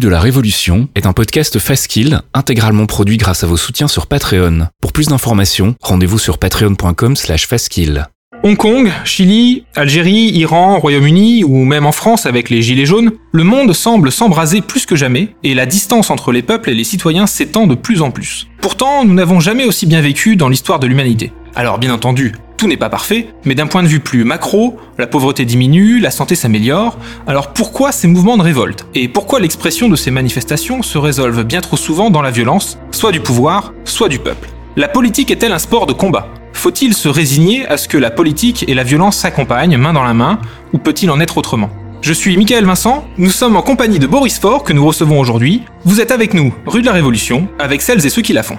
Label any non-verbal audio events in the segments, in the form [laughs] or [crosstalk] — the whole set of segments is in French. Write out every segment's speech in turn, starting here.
De la Révolution est un podcast Fastkill intégralement produit grâce à vos soutiens sur Patreon. Pour plus d'informations, rendez-vous sur patreon.com slash fastkill. Hong Kong, Chili, Algérie, Iran, Royaume-Uni ou même en France avec les Gilets jaunes, le monde semble s'embraser plus que jamais et la distance entre les peuples et les citoyens s'étend de plus en plus. Pourtant, nous n'avons jamais aussi bien vécu dans l'histoire de l'humanité. Alors bien entendu, n'est pas parfait, mais d'un point de vue plus macro, la pauvreté diminue, la santé s'améliore, alors pourquoi ces mouvements de révolte? Et pourquoi l'expression de ces manifestations se résolvent bien trop souvent dans la violence, soit du pouvoir, soit du peuple? La politique est-elle un sport de combat? Faut-il se résigner à ce que la politique et la violence s'accompagnent main dans la main, ou peut-il en être autrement? Je suis Michael Vincent, nous sommes en compagnie de Boris Faure que nous recevons aujourd'hui. Vous êtes avec nous, rue de la Révolution, avec celles et ceux qui la font.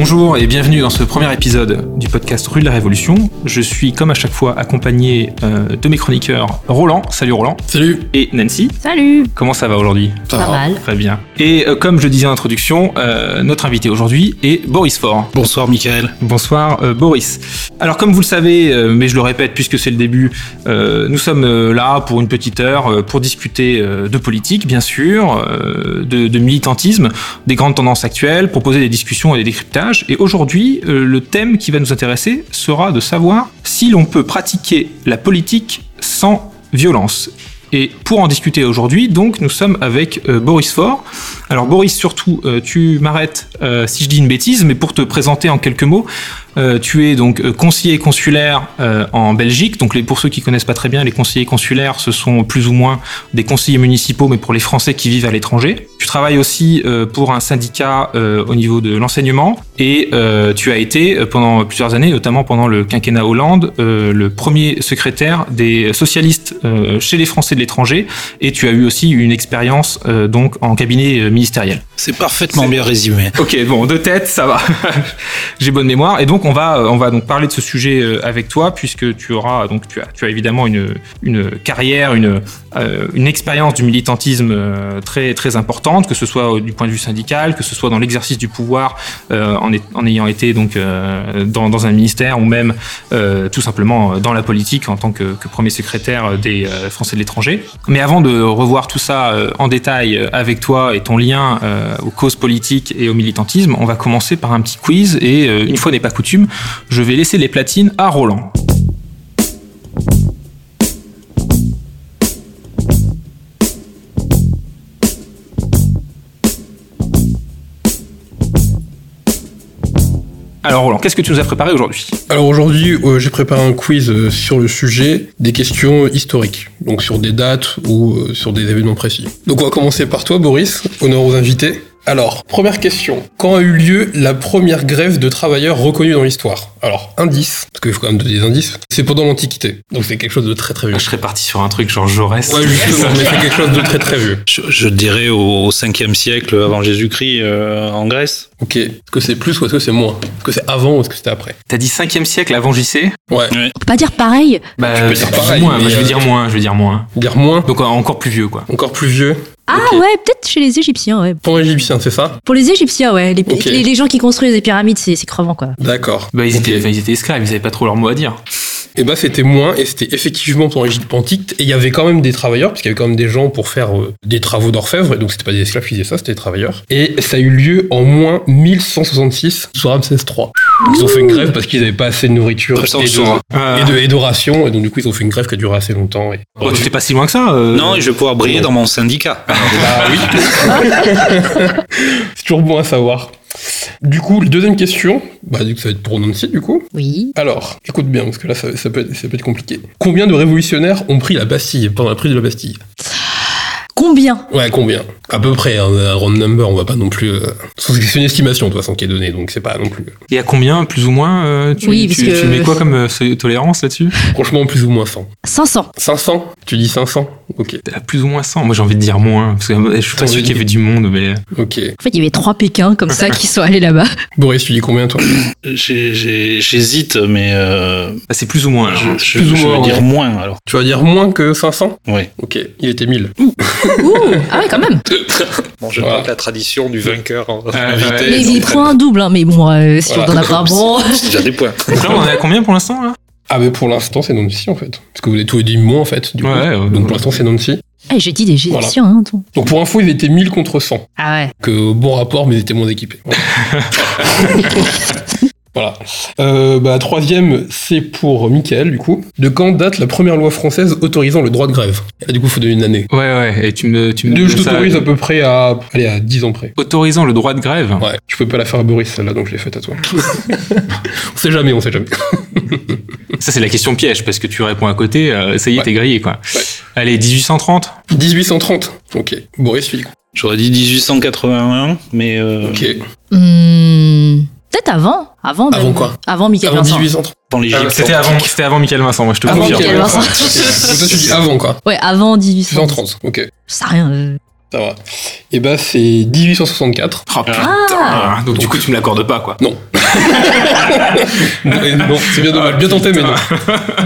Bonjour et bienvenue dans ce premier épisode du podcast Rue de la Révolution. Je suis comme à chaque fois accompagné euh, de mes chroniqueurs Roland, salut Roland. Salut. Et Nancy. Salut. Comment ça va aujourd'hui? Ça Pas va. mal. Très bien. Et euh, comme je disais en introduction, euh, notre invité aujourd'hui est Boris Faure. Bonsoir Michael. Bonsoir euh, Boris. Alors comme vous le savez, euh, mais je le répète puisque c'est le début, euh, nous sommes euh, là pour une petite heure euh, pour discuter euh, de politique bien sûr, euh, de, de militantisme, des grandes tendances actuelles, proposer des discussions et des décryptages. Et aujourd'hui, euh, le thème qui va nous intéresser sera de savoir si l'on peut pratiquer la politique sans violence. Et pour en discuter aujourd'hui, donc, nous sommes avec euh, Boris Faure. Alors Boris, surtout, euh, tu m'arrêtes si je dis une bêtise, mais pour te présenter en quelques mots, euh, tu es donc euh, conseiller consulaire euh, en Belgique. Donc les, pour ceux qui connaissent pas très bien, les conseillers consulaires, ce sont plus ou moins des conseillers municipaux, mais pour les Français qui vivent à l'étranger. Tu travailles aussi euh, pour un syndicat au niveau de l'enseignement et tu as été pendant plusieurs années, notamment pendant le quinquennat Hollande, le premier secrétaire des socialistes chez les Français de l'étranger et tu as eu aussi une expérience donc en cabinet ministériel. C'est parfaitement bien résumé. Ok, bon, de tête, ça va. [laughs] J'ai bonne mémoire. Et donc, on va, euh, on va donc parler de ce sujet euh, avec toi, puisque tu auras, donc, tu as, évidemment une, carrière, une, euh, une expérience du militantisme très, très importante, que ce soit du point de vue syndical, que ce soit dans l'exercice du pouvoir, en, ayant été donc dans, un ministère, ou même tout simplement dans la politique en tant que, que premier secrétaire des Français de l'étranger. Mais avant de revoir tout ça en détail avec toi et ton lien aux causes politiques et au militantisme, on va commencer par un petit quiz et une fois n'est pas coutume, je vais laisser les platines à Roland. Alors Roland, qu'est-ce que tu nous as préparé aujourd'hui? Alors aujourd'hui, euh, j'ai préparé un quiz euh, sur le sujet des questions historiques, donc sur des dates ou euh, sur des événements précis. Donc on va commencer par toi, Boris, honneur aux invités. Alors, première question. Quand a eu lieu la première grève de travailleurs reconnue dans l'histoire? Alors, indice, parce qu'il faut quand même donner des indices, c'est pendant l'Antiquité. Donc c'est quelque chose de très très vieux. Je serais parti sur un truc genre Jaurès. Ouais, justement, mais c'est quelque chose de très très vieux. Je, je dirais au 5e siècle avant Jésus-Christ euh, en Grèce. Ok. Est-ce que c'est plus ou est-ce que c'est moins? Est-ce que c'est avant ou est-ce que c'était après? T'as dit 5e siècle avant JC Ouais. On peut pas dire pareil. Bah, peux dire pareil, moins, mais, je vais euh, dire moins, je vais dire moins. Dire moins, Donc encore plus vieux quoi. encore plus vieux. Ah ouais, peut-être chez les Égyptiens, ouais. Pendant l'égyptien, c'est ça? Pour les Égyptiens, ouais. Les, les, les gens qui construisent les pyramides, c'est c'est crevant, quoi. D'accord. Bah ils étaient, ils étaient esclaves, ils avaient pas trop leur mot à dire. Et bah c'était moins, et c'était effectivement pendant l'Égypte antique, et il y avait quand même des travailleurs, parce qu'il y avait quand même des gens pour faire euh, des travaux d'orfèvre, et donc c'était pas des esclaves qui faisaient ça, c'était des travailleurs. Et ça a eu lieu en moins 1166 sous Ramsès III. Ils ont fait une grève parce qu'ils avaient pas assez de nourriture et de, et, de, et de rations, et donc du coup ils ont fait une grève qui a duré assez longtemps. Et... Oh, tu t'es pas si loin que ça. euh. Non, et je vais pouvoir briller dans mon syndicat. Bah oui. [laughs] C'est toujours bon à savoir. Du coup, deuxième question, bah ça va être pour Nancy du coup. Oui. Alors, écoute bien, parce que là, ça, ça peut être, ça peut être compliqué. Combien de révolutionnaires ont pris la Bastille pendant la prise de la Bastille? Combien Ouais, combien? À peu près, hein, un round number, on va pas non plus... euh, C'est une estimation, de toute façon, qui est donnée, donc c'est pas non plus... Et à combien, plus ou moins euh, tu, Oui, tu, parce que- tu mets quoi comme euh, ce- tolérance là-dessus? Franchement, plus ou moins 100. 500. 500 Tu dis 500 Ok, À Plus ou moins 100. Moi j'ai envie de dire moins, parce que euh, je suis pas sûr qu'il y avait du monde, mais. ok. En fait, il y avait trois Pékins comme ça qui sont allés là-bas. [laughs] Boris, tu dis combien, toi? J'hésite, mais euh, Ah, c'est plus ou moins. alors. je, je- Plus ou je moins, vais dire ouais. moins alors. Tu vas dire moins que 500 Oui. Ok, il était 1000. [laughs] Ouh, ah ouais, quand même. Bon, je Voilà. la tradition du vainqueur ouais. invité. Mais il prend un double, hein, mais bon, euh, si Voilà. on en a pas [laughs] bon. C'est déjà des points. Donc là on en est à combien pour l'instant là? Ah, mais pour l'instant, c'est Nancy, en fait. Parce que vous avez tous dit moins, en fait, du coup. Ouais, ouais, Donc ouais. pour l'instant, c'est Nancy. Eh, j'ai dit des Égyptiens, hein, toi. Donc pour info, ils étaient 1000 contre 100. Ah ouais. Que bon rapport, mais ils étaient moins équipés. [laughs] [laughs] Voilà. Euh, bah, troisième, c'est pour Michael, du coup. De quand date la première loi française autorisant le droit de grève? Et là, Du coup, faut donner une année. Ouais, ouais, et tu me. Tu me je t'autorise à peu près à, allez, à 10 ans près. Autorisant le droit de grève? Ouais, je peux pas la faire à Boris, celle-là, donc je l'ai faite à toi. [laughs] on sait jamais, on sait jamais. [laughs] Ça, c'est la question piège, parce que tu réponds à côté, euh, ça y est, Ouais. t'es grillé, quoi. Ouais. Allez, 1830 1830. Ok. Boris, quoi J'aurais dit 1881, mais euh, Ok. Hmm, Avant. Avant. Avant quoi Avant Michael Avant Vincent. 1830. dans l'Égypte. Euh, C'était avant, c'était avant Michael Vincent, moi je te Avant confirme. Michael Vincent. Ok. Donc toi, tu dis avant, quoi. Ouais, avant 1800. 1830. Ok. Sais rien. euh. Ça va. Et bah, c'est 1864. Oh putain Ah. Donc du coup, tu me l'accordes pas, quoi. Non. [laughs] non, c'est bien dommage. Bien tenté, mais non.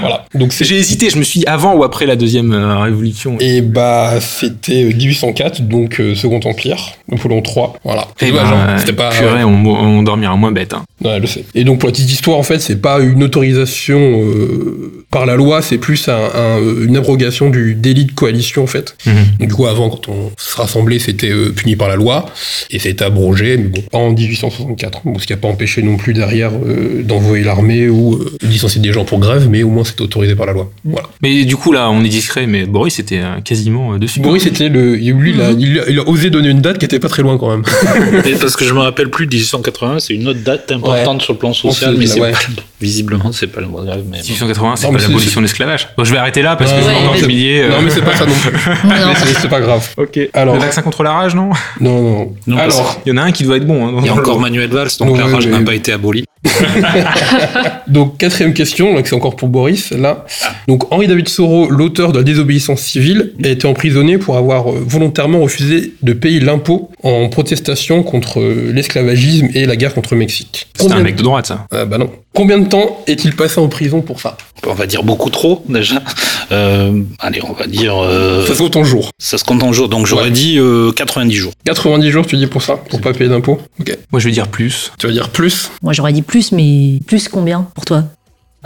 Voilà. Donc J'ai hésité, je me suis dit avant ou après la deuxième euh, révolution. Et bah, c'était euh, 1804, donc euh, Second Empire, Napoléon III. Voilà. C'est Eh ben, hein. C'était pas. Purée, on, on dormira moins bête. Hein. Ouais, je sais. Et donc, pour la petite histoire, en fait, c'est pas une autorisation euh, par la loi, c'est plus un- un- une abrogation du délit de coalition, en fait. Mhm. Du coup, avant, quand on se rassemblait, c'était euh, puni par la loi, et c'était abrogé, mais bon, pas en 1864. Bon, ce qui n'a pas empêché non plus derrière euh, d'envoyer l'armée ou euh, licencier des gens pour grève, mais au moins c'était autorisé par la loi. Voilà. Mais du coup, là, on est discret, mais Boris était euh, quasiment euh, dessus. Boris, c'était le. Lui, il a, il a- il a osé donner une date qui était pas très loin quand même. [laughs] Et parce que je me rappelle plus, 1881, c'est une autre date importante sur le plan social, mais c'est ouais. pas le- visiblement, c'est pas le droit de grève. Mais bon. 1880, c'est pas c'est- l'abolition de l'esclavage. Bon, je vais arrêter là parce que Ouais, je vais encore humilier. euh, Non, mais c'est pas ça non plus. [laughs] Non. Mais c'est- c'est pas grave. Ok. Alors- Le vaccin contre la rage, non? Non, non. Alors, Il y en a un qui doit être bon. Hein, Il y a encore Manuel Valls, donc la rage n'a pas été abolie. [laughs] donc quatrième question, c'est encore pour Boris là. Donc Henri David Thoreau, l'auteur de la désobéissance civile, a été emprisonné pour avoir euh, volontairement refusé de payer l'impôt en protestation contre euh, l'esclavagisme et la guerre contre le Mexique. C'est un Combien- mec de droite, ça. Ah, bah non. Combien de temps est-il passé en prison pour ça? On va dire beaucoup trop, déjà. Euh, allez, on va dire... euh, Ça se compte en jours. ça se compte en jours, donc j'aurais Ouais. dit euh, 90 jours. 90 jours, tu dis pour ça, pour pas payer d'impôt. Ok. Moi, je vais dire plus. Tu vas dire plus? Moi, j'aurais dit plus, mais plus combien pour toi?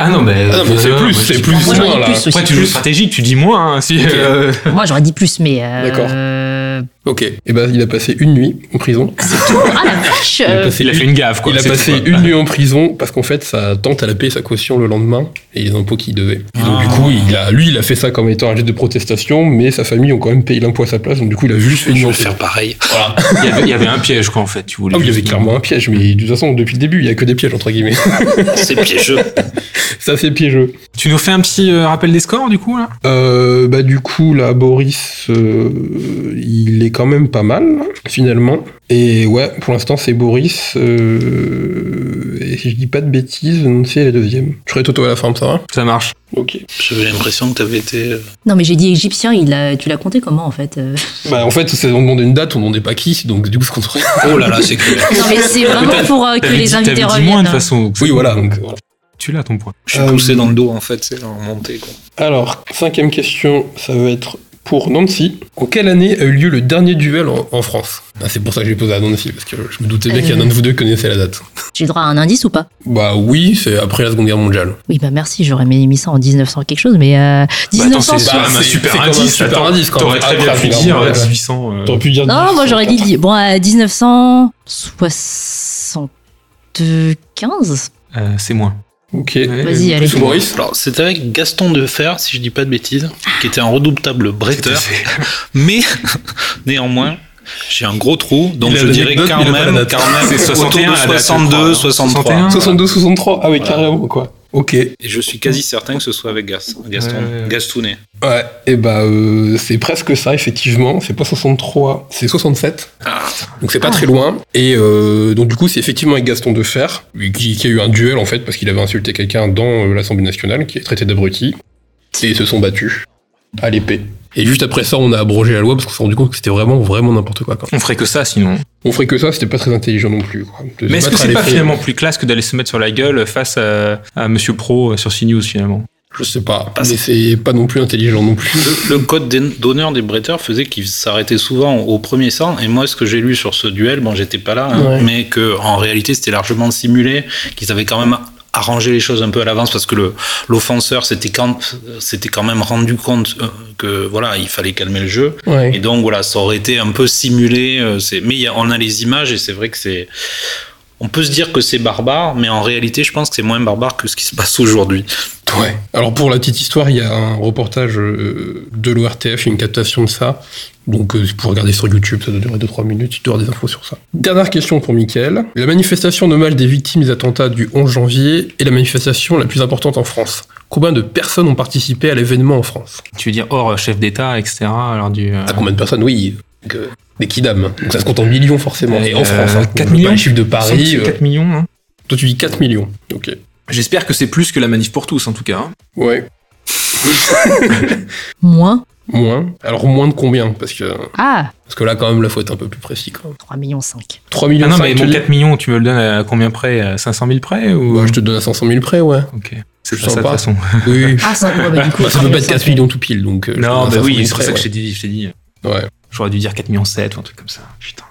Ah non, mais. Ah non, mais c'est euh, plus, je c'est plus. Moi, moins là. plus. Après, tu joues Plus. stratégique, tu dis moins. hein, si, Ok. euh, Moi, j'aurais dit plus, mais. euh, D'accord. euh, Ok. Et ben il a passé une nuit en prison. Ah la vache Il a euh, passé Il a une- fait une gaffe, quoi. Il a c'est passé tout, quoi. une nuit en prison parce qu'en fait sa tante elle a payé sa caution le lendemain et les impôts qu'il devait. Et donc Ah. du coup il a, lui il a fait ça comme étant un geste de protestation mais sa famille ont quand même payé l'impôt à sa place donc du coup il a juste fait une Je nuit en vais prison. faire pareil. Voilà. Il y, avait, il y avait un piège, quoi, en fait. Tu voulais Ah il y avait clairement un piège mais de toute façon depuis le début il y a que des pièges entre guillemets. C'est piégeux. [laughs] c'est assez piégeux. Tu nous fais un petit euh, rappel des scores, du coup, là? Euh, bah du coup là Boris euh, il est quand même pas mal finalement et ouais pour l'instant c'est Boris euh, et si je dis pas de bêtises Nancy est la deuxième. Je serai Toto à la fin ça va? Ça marche. Ok. J'avais l'impression que t'avais été... euh, Non, mais j'ai dit égyptien, il a... tu l'as compté comment en fait Bah en fait c'est on demandait une date on demandait pas qui donc du coup c'est qu'on serait- Oh là là, c'est clair. Non, mais c'est [laughs] vraiment pour euh, que les invités reviennent. moins, de hein. toute façon. donc Oui c'est- voilà donc voilà. Tu l'as, ton point. Je suis Euh, poussé dans le dos, en fait, c'est en montée, quoi. Alors cinquième question ça va être pour Nancy. En quelle année a eu lieu le dernier duel en, en France? Ah, C'est pour ça que j'ai posé à Nancy parce que je me doutais bien qu'il y en a un de vous deux qui connaissait la date. J'ai le droit à un indice ou pas? Bah oui c'est après la Seconde Guerre mondiale. Oui, bah merci, j'aurais mis ça en 1900 quelque chose, mais euh, Bah, attends, 1900. c'est quand même un c'est- super c'est indice. super attends. indice, quand même. T'aurais très bien pu c'est dire normal. euh, 1800. euh, T'aurais pu dire non, moi j'aurais dit 1804. bon à 1975. euh, c'est moins. Ok. Vas-y, allez. Maurice Alors, c'était avec Gaston Defer, si je dis pas de bêtises, qui était un redoutable bretteur, [laughs] mais [laughs] néanmoins, j'ai un gros trou, donc Il a je dirais quand même, date. quand même C'est autour 61 de la date, je 62, crois. 63. 61. 62 63 ah oui carrément quoi. Ok. Et je suis quasi certain que ce soit avec Gas- Gaston, Ouais, ouais. Gastounet. Ouais, et bah euh, c'est presque ça effectivement. C'est pas 63, c'est 67. Donc c'est pas très loin. Et euh, donc du coup c'est effectivement avec Gaston Defer qui, qui a eu un duel en fait parce qu'il avait insulté quelqu'un dans euh, l'Assemblée nationale qui est traité d'abruti. Et ils se sont battus à l'épée. Et juste après ça on a abrogé la loi parce qu'on s'est rendu compte que c'était vraiment vraiment n'importe quoi. Quoi. On ferait que ça sinon. On ferait que ça, c'était pas très intelligent non plus. Quoi. Mais est-ce que c'est pas finalement plus classe que d'aller se mettre sur la gueule face à, à Monsieur Pro euh, sur CNews finalement? Je sais pas, mais c'est pas non plus intelligent non plus. Le, le code d'hon- d'honneur des bretteurs faisait qu'ils s'arrêtaient souvent au premier sang. Et moi, ce que j'ai lu sur ce duel, bon, j'étais pas là, hein, Ouais. mais que en réalité, c'était largement simulé, qu'ils avaient quand même arrangé les choses un peu à l'avance parce que le l'offenseur s'était quand quand même rendu compte euh, que voilà, il fallait calmer le jeu. Ouais. Et donc voilà, ça aurait été un peu simulé. euh, c'est- mais a- on a les images et c'est vrai que c'est. On peut se dire que c'est barbare, mais en réalité, je pense que c'est moins barbare que ce qui se passe aujourd'hui. Ouais. Alors pour la petite histoire, il y a un reportage euh, de l'ORTF, une captation de ça. Donc euh, pour regarder sur YouTube, ça doit durer 2-3 minutes, tu dois avoir des infos sur ça. Dernière question pour Mickaël. La manifestation d'hommage des victimes des attentats du 11 janvier est la manifestation la plus importante en France. Combien de personnes ont participé à l'événement en France? Tu veux dire hors chef d'État, etc. Alors du. euh, À combien de personnes? Oui. Donc, euh, des kidam. Donc ça se compte en millions forcément. Et en Euh, France. hein. 4 Pas millions Les chiffres de Paris. euh, 4 millions. hein. Toi tu dis 4 millions. Ok. J'espère que c'est plus que la manif pour tous en tout cas. hein. Ouais. [laughs] Moins. Moins. Alors moins de combien? Parce que, Ah, parce que là quand même, là faut être un peu plus précis même. 3 millions 5. 3 Ah millions non, 5, mais dis 4 millions, tu me le donnes à combien près? À 500 000 près ou... Bah, je te donne à 500 000 près, ouais. Ok. C'est pas sens ça de toute pas. façon. Oui. Ah, ça, ouais, bah, du coup, Bah, ça 3 peut pas être 4 5. millions tout pile, donc. euh, Non, bah 500 oui, 000 c'est pour ça que ouais. je t'ai dit, je t'ai dit. Ouais. J'aurais dû dire 4 millions 7 ou un truc comme ça. Putain.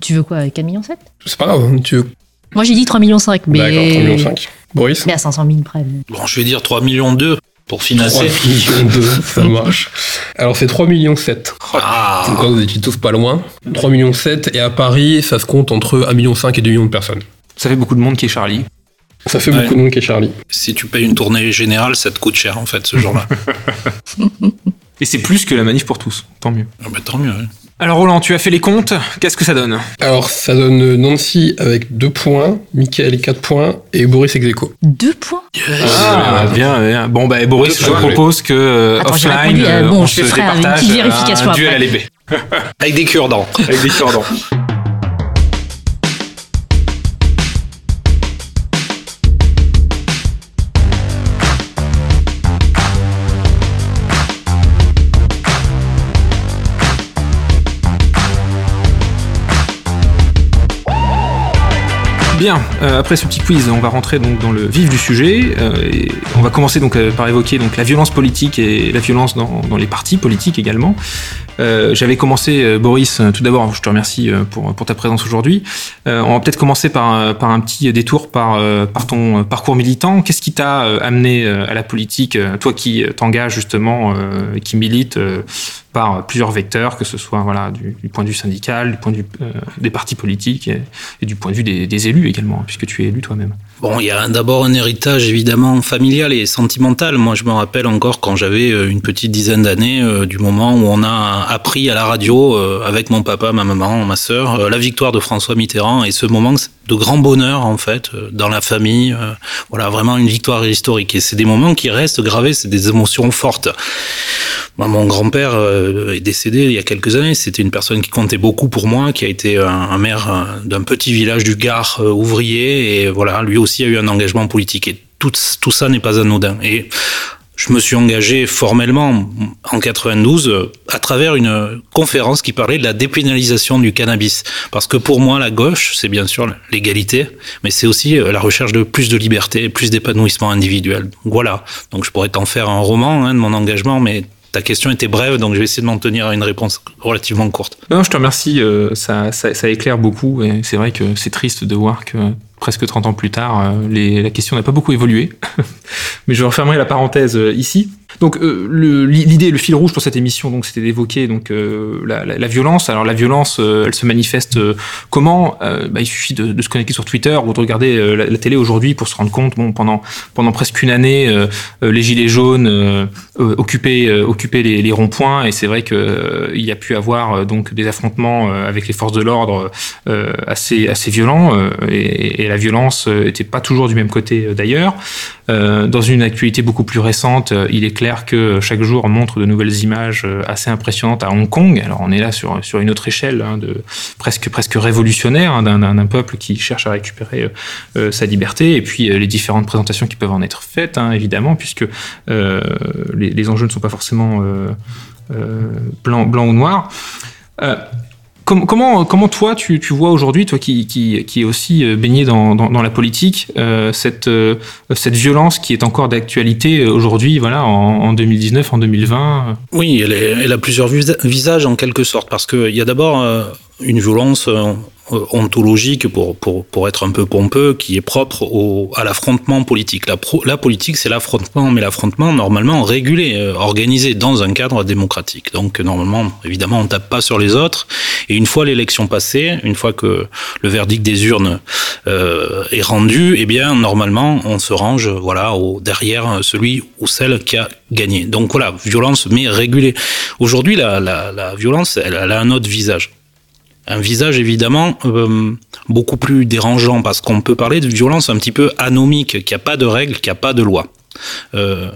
Tu veux quoi 4 millions 7 C'est pas grave, hein, tu veux. Moi, j'ai dit 3 millions 5, mais. D'accord, 3 millions 5. Boris? Mais à 500 000 près. Bon, je vais dire 3 millions 2 pour 3 financer. millions 2, ça marche. Alors c'est 3 millions 7. Ah, Donc là, vous étiez tous pas loin. 3 millions 7, et à Paris, ça se compte entre 1 million 5 et 2 millions de personnes. Ça fait beaucoup de monde qui est Charlie. Ça fait Ouais. beaucoup de monde qui est Charlie. si tu payes une tournée générale, ça te coûte cher en fait ce jour-là. [laughs] Et c'est plus que la manif pour tous. Tant mieux. ah bah, tant mieux. Alors Roland, tu as fait les comptes. Qu'est-ce que ça donne Alors ça donne Nancy avec 2 points, Michael 4 points, et Boris ex aequo. 2 points? Ah, bien, bien. Bon, bah, Boris, Deux je propose que euh, Attends, offline, répondu, euh, euh, bon, on je se ferai une départage petite euh, vérification un duel après. à l'épée. Avec des cure-dents. Avec des cure-dents. Bien, euh, après ce petit quiz, on va rentrer donc dans le vif du sujet. euh, et on va commencer donc euh, par évoquer la violence politique et la violence dans les partis politiques également. Euh, J'avais commencé, euh, Boris, euh, tout d'abord, je te remercie euh, pour, pour ta présence aujourd'hui. Euh, on va peut-être commencer par, par un petit détour par, par ton parcours militant. Qu'est-ce qui t'a amené à la politique, toi qui t'engages justement, qui milite par plusieurs vecteurs, que ce soit voilà du, point de vue syndical, du point de vue des partis politiques et, du point de vue des, élus également, puisque tu es élu toi-même. Bon, il y a d'abord un héritage évidemment familial et sentimental. Moi, je me rappelle encore quand j'avais une petite dizaine d'années, du moment où on a appris à la radio euh, avec mon papa, ma maman, ma sœur, euh, la victoire de François Mitterrand et ce moment de grand bonheur en fait euh, dans la famille. euh, voilà, vraiment une victoire historique. Et c'est des moments qui restent gravés, c'est des émotions fortes. Moi, mon grand-père euh, est décédé il y a quelques années. C'était une personne qui comptait beaucoup pour moi, qui a été un, un maire d'un petit village du Gard ouvrier. Et voilà, lui aussi a eu un engagement politique. Et tout, tout ça n'est pas anodin. Et je me suis engagé formellement en 92 euh, à travers une conférence qui parlait de la dépénalisation du cannabis. Parce que pour moi, la gauche, c'est bien sûr l'égalité, mais c'est aussi euh, la recherche de plus de liberté, plus d'épanouissement individuel. Voilà. Donc je pourrais t'en faire un roman hein, de mon engagement, mais ta question était brève, donc je vais essayer de m'en tenir à une réponse relativement courte. Non, je te remercie, euh, ça, éclaire beaucoup et c'est vrai que c'est triste de voir que presque 30 ans plus tard, euh, la question n'a pas beaucoup évolué. [laughs] Mais je refermerai la parenthèse euh, ici. Donc euh, l'idée, le fil rouge pour cette émission, donc c'était d'évoquer donc euh, la, la- la violence. Alors la violence, euh, elle se manifeste euh, comment? Euh, bah, Il suffit de, de se connecter sur Twitter ou de regarder la, télé aujourd'hui pour se rendre compte. Bon, pendant pendant presque une année, les gilets jaunes occupaient occupaient les, les ronds-points et c'est vrai que il y a pu avoir donc des affrontements avec les forces de l'ordre assez assez violents et, et la violence était pas toujours du même côté d'ailleurs. Dans une actualité beaucoup plus récente, il est clair que chaque jour montre de nouvelles images euh, assez impressionnantes à Hong Kong. Alors on est là sur, sur une autre échelle, hein, presque, presque révolutionnaire, hein, d'un, peuple qui cherche à récupérer euh, euh, sa liberté, et puis les différentes présentations qui peuvent en être faites, hein, évidemment, puisque les, les enjeux ne sont pas forcément euh, blanc, ou noir. Com- Comment, comment toi tu, vois aujourd'hui, toi qui, qui, qui aussi euh, baigné dans, dans, la politique, euh, cette, euh, cette violence qui est encore d'actualité aujourd'hui, voilà, en, en 2019, en 2020 Oui, elle, elle a plusieurs visa- visages en quelque sorte, parce qu'il y a d'abord une violence ontologique, pour, pour, pour être un peu pompeux, qui est propre au, à l'affrontement politique. La, pro- la politique, c'est l'affrontement, mais l'affrontement normalement régulé, euh, organisé dans un cadre démocratique. Donc normalement, évidemment, on tape pas sur les autres. Et une fois l'élection passée, une fois que le verdict des urnes euh, est rendu, eh bien normalement, on se range, voilà, au, derrière celui ou celle qui a gagné. Donc voilà, violence mais régulée. Aujourd'hui, la, la, la violence, elle, elle a un autre visage. Un visage évidemment euh, beaucoup plus dérangeant parce qu'on peut parler de violence un petit peu anomique, qui a pas de règles, qui a pas de loi. Euh,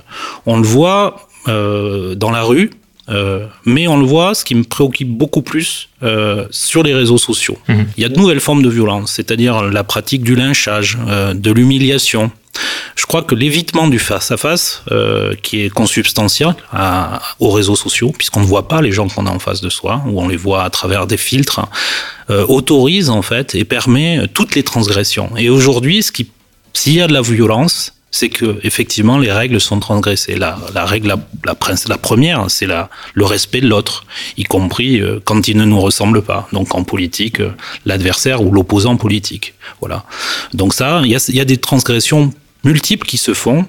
on le voit euh, dans la rue, euh, mais on le voit, ce qui me préoccupe beaucoup plus, euh, sur les réseaux sociaux. Mhm. Il y a de nouvelles formes de violence, c'est-à-dire la pratique du lynchage, euh, de l'humiliation. Je crois que l'évitement du face-à-face, euh, qui est consubstantiel à- aux réseaux sociaux, puisqu'on ne voit pas les gens qu'on a en face de soi, ou on les voit à travers des filtres, euh, autorise en fait et permet toutes les transgressions. Et aujourd'hui, ce qui, s'il y a de la violence, c'est que effectivement les règles sont transgressées. La, la règle, la, la, première, c'est la, le respect de l'autre, y compris euh, quand il ne nous ressemble pas. Donc en politique, euh, l'adversaire ou l'opposant politique. Voilà. Donc ça, il y y a des transgressions multiples qui se font,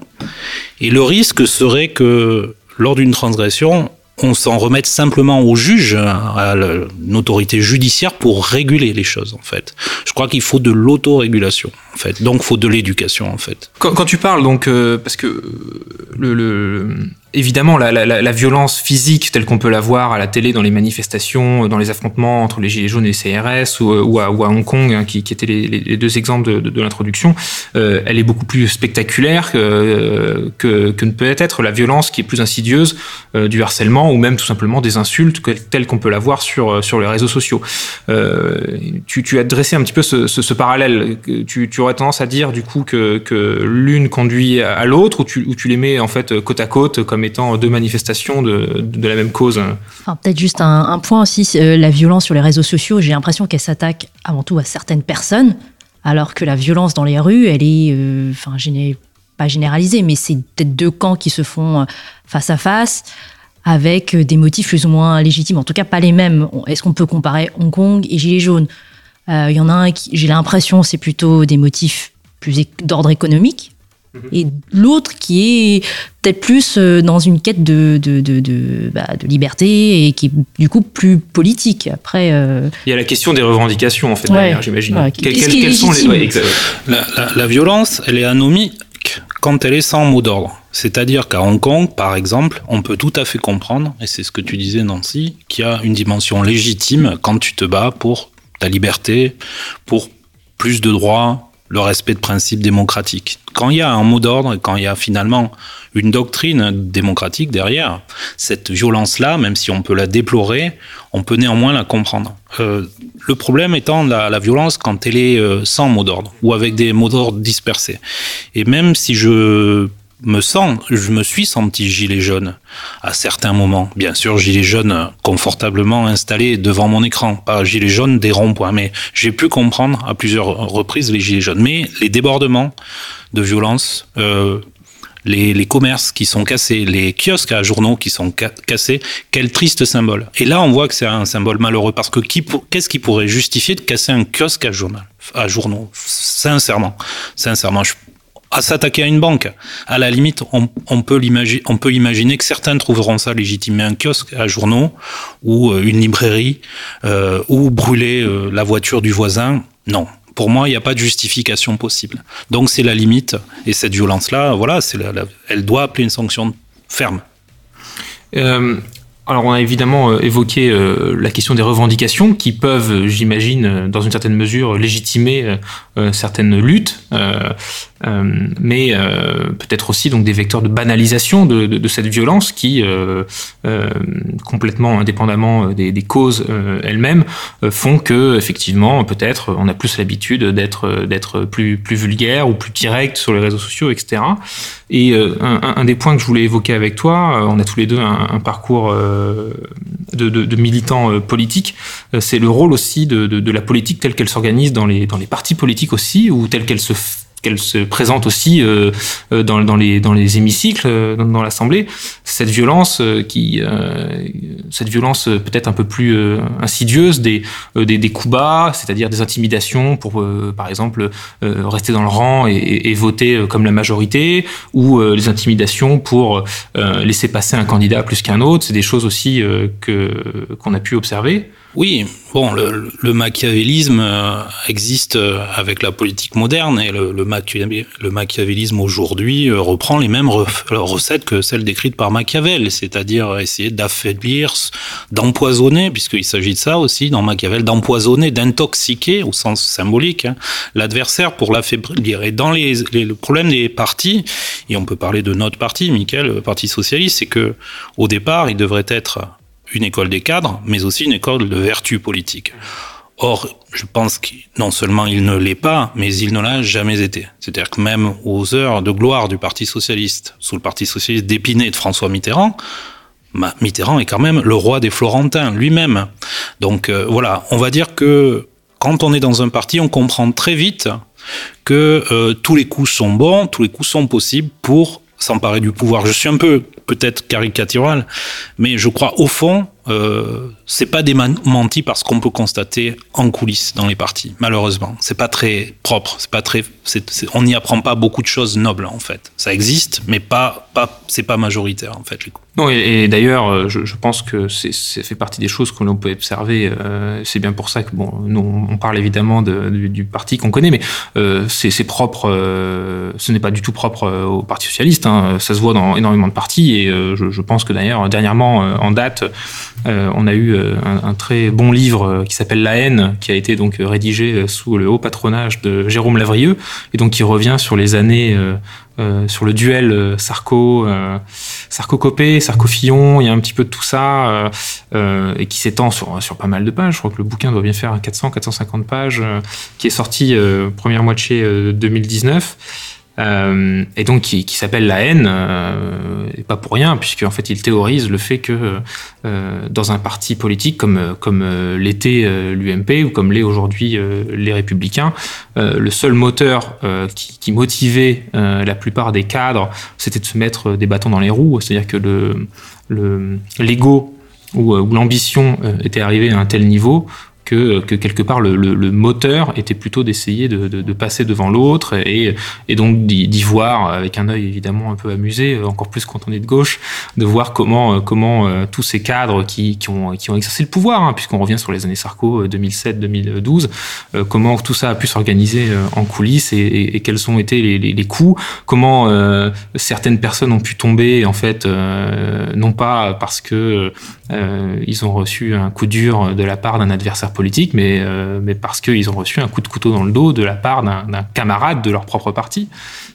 et le risque serait que lors d'une transgression, on s'en remette simplement au juge, à la- une autorité judiciaire pour réguler les choses en fait. Je crois qu'il faut de l'autorégulation en fait, donc il faut de l'éducation en fait. Quand, tu parles donc, euh, parce que euh, le- évidemment la, violence physique telle qu'on peut la voir à la télé dans les manifestations, dans les affrontements entre les gilets jaunes et les CRS ou, ou, à, Hong Kong, hein, qui, étaient les, deux exemples de, l'introduction, euh, elle est beaucoup plus spectaculaire que, que, ne peut être la violence qui est plus insidieuse euh, du harcèlement ou même tout simplement des insultes telles qu'on peut la voir sur, les réseaux sociaux. Euh, tu, as dressé un petit peu ce, parallèle. Tu, aurais tendance à dire du coup que, que l'une conduit à l'autre ou tu, ou tu les mets en fait côte à côte comme étant deux manifestations de, la même cause. Peut-être juste un, point aussi, euh, la violence sur les réseaux sociaux, j'ai l'impression qu'elle s'attaque avant tout à certaines personnes, alors que la violence dans les rues, elle est, euh, enfin, pas généralisée, mais c'est peut-être deux camps qui se font euh, face à face, avec des motifs plus ou moins légitimes, en tout cas pas les mêmes. Est-ce qu'on peut comparer Hong Kong et Gilets jaunes? Il y en a un qui, j'ai l'impression, c'est plutôt des motifs plus d'ordre économique, et l'autre qui est peut-être plus euh, dans une quête de, de, de, de, bah, de liberté et qui est du coup plus politique. Après, euh, Il y a la question des revendications en fait Ouais. derrière, j'imagine. Ouais. Quelles- sont les ouais, la, la violence, elle est anomique quand elle est sans mot d'ordre. C'est-à-dire qu'à Hong Kong, par exemple, on peut tout à fait comprendre, et c'est ce que tu disais Nancy, qu'il y a une dimension légitime quand tu te bats pour ta liberté, pour plus de droits, le respect de principes démocratiques. Quand il y a un mot d'ordre, quand il y a finalement une doctrine démocratique derrière, cette violence-là, même si on peut la déplorer, on peut néanmoins la comprendre. Euh, le problème étant la, la violence quand elle est euh, sans mot d'ordre ou avec des mots d'ordre dispersés. Et même si je me sens, je me suis senti gilet jaune à certains moments. Bien sûr, gilet jaune confortablement installé devant mon écran, pas gilet jaune des ronds-points, mais j'ai pu comprendre à plusieurs reprises les gilets jaunes. Mais les débordements de violence, euh, les, les commerces qui sont cassés, les kiosques à journaux qui sont ca- cassés, quel triste symbole. Et là, on voit que c'est un symbole malheureux parce que qu'est-ce qui pourrait justifier de casser un kiosque à journal, à journaux? Sincèrement, sincèrement, je- à s'attaquer à une banque. À la limite, on, peut imaginer que certains trouveront ça légitime. Mais un kiosque à journaux ou euh, une librairie euh, ou brûler euh, la voiture du voisin, non. Pour moi, il n'y a pas de justification possible. Donc c'est la limite. Et cette violence-là, voilà, elle doit appeler une sanction ferme. Alors on a évidemment euh, évoqué euh, la question des revendications qui peuvent, euh, j'imagine, dans une certaine mesure, légitimer certaines luttes, mais peut-être aussi donc des vecteurs de banalisation de, cette violence qui, complètement indépendamment des, causes elles-mêmes, font que effectivement peut-être on a plus l'habitude d'être d'être plus plus vulgaire ou plus direct sur les réseaux sociaux, etc. Et un, des points que je voulais évoquer avec toi, on a tous les deux un, parcours de, de, militants euh, politiques, euh, c'est le rôle aussi de, la politique telle qu'elle s'organise dans les, dans les partis politiques aussi, ou telle qu'elle se qu'elle se présente aussi euh, euh, dans, dans, les, dans les hémicycles, euh, dans, dans l'Assemblée, cette violence euh, qui, euh, cette violence peut-être un peu plus euh, insidieuse des, des, des coups bas, c'est-à-dire des intimidations pour, par exemple, rester dans le rang et, et- voter comme la majorité, ou les intimidations pour laisser passer un candidat plus qu'un autre. C'est des choses aussi que qu'on a pu observer. Oui, bon, le, le machiavélisme euh, existe euh, avec la politique moderne et le, le, machiavé- le machiavélisme aujourd'hui euh, reprend les mêmes recettes que celles décrites par Machiavel, c'est-à-dire essayer d'affaiblir, d'empoisonner, puisqu'il s'agit de ça aussi dans Machiavel, d'empoisonner, d'intoxiquer au sens symbolique hein, l'adversaire pour l'affaiblir. Et dans les, les- le problème des partis, et on peut parler de notre parti, Michael, le Parti socialiste, c'est que au départ, il devrait être une école des cadres, mais aussi une école de vertu politique. Or, je pense que non seulement il ne l'est pas, mais il ne l'a jamais été. C'est-à-dire que même aux heures de gloire du Parti socialiste, sous le Parti socialiste d'Épinay de François Mitterrand, Ma- Mitterrand est quand même le roi des Florentins lui-même. Donc euh, voilà, on va dire que quand on est dans un parti, on comprend très vite que euh, tous les coups sont bons, tous les coups sont possibles pour s'emparer du pouvoir. Je suis un peu peut-être caricatural, mais je crois au fond, euh, c'est pas démenti parce qu'on peut constater en coulisses dans les partis. Malheureusement, c'est pas très propre, c'est pas très, on n'y apprend pas beaucoup de choses nobles en fait. Ça existe, mais pas, pas, c'est pas majoritaire en fait. Non, et, d'ailleurs, euh, je, pense que c'est fait partie des choses que l'on peut observer. euh, c'est bien pour ça que, bon, nous, on parle évidemment de- du, du parti qu'on connaît, mais euh, c'est propre, euh, ce n'est pas du tout propre euh, au Parti Socialiste. hein, ça se voit dans énormément de partis, et euh, je, je pense que d'ailleurs, dernièrement, en date, on a eu un, un très bon livre qui s'appelle La haine, qui a été donc rédigé sous le haut patronage de Jérôme Lavrieux, et donc qui revient sur les années, euh, sur le duel euh, Sarko, euh, Sarko-Copé, Sarko-Fillon, il y a un petit peu de tout ça, euh, euh, et qui s'étend sur, sur pas mal de pages. Je crois que le bouquin doit bien faire 400-450 pages, qui est sorti première moitié euh, 2019. Euh, et donc qui, qui s'appelle La haine, euh, et pas pour rien, puisque fait il théorise le fait que euh, dans un parti politique comme, comme euh, l'était euh, l'UMP ou comme l'est aujourd'hui les Républicains, le seul moteur qui, qui motivait la plupart des cadres, c'était de se mettre des bâtons dans les roues, c'est-à-dire que le le- l'ego ou, l'ambition était arrivé à un tel niveau que, que quelque part le, le- le moteur était plutôt d'essayer de, de- de passer devant l'autre et, et donc d'y voir avec un œil évidemment un peu amusé, euh, encore plus quand on est de gauche, de voir comment, euh, comment euh, tous ces cadres qui, qui, ont, qui ont exercé le pouvoir, hein, puisqu'on revient sur les années Sarko 2007-2012, euh, comment tout ça a pu s'organiser en coulisses et, et- et quels ont été les, les, les coups, comment euh, certaines personnes ont pu tomber en fait, euh, non pas parce que euh, ils ont reçu un coup dur de la part d'un adversaire politique, mais, euh, mais parce qu'ils ont reçu un coup de couteau dans le dos de la part d'un camarade de leur propre parti.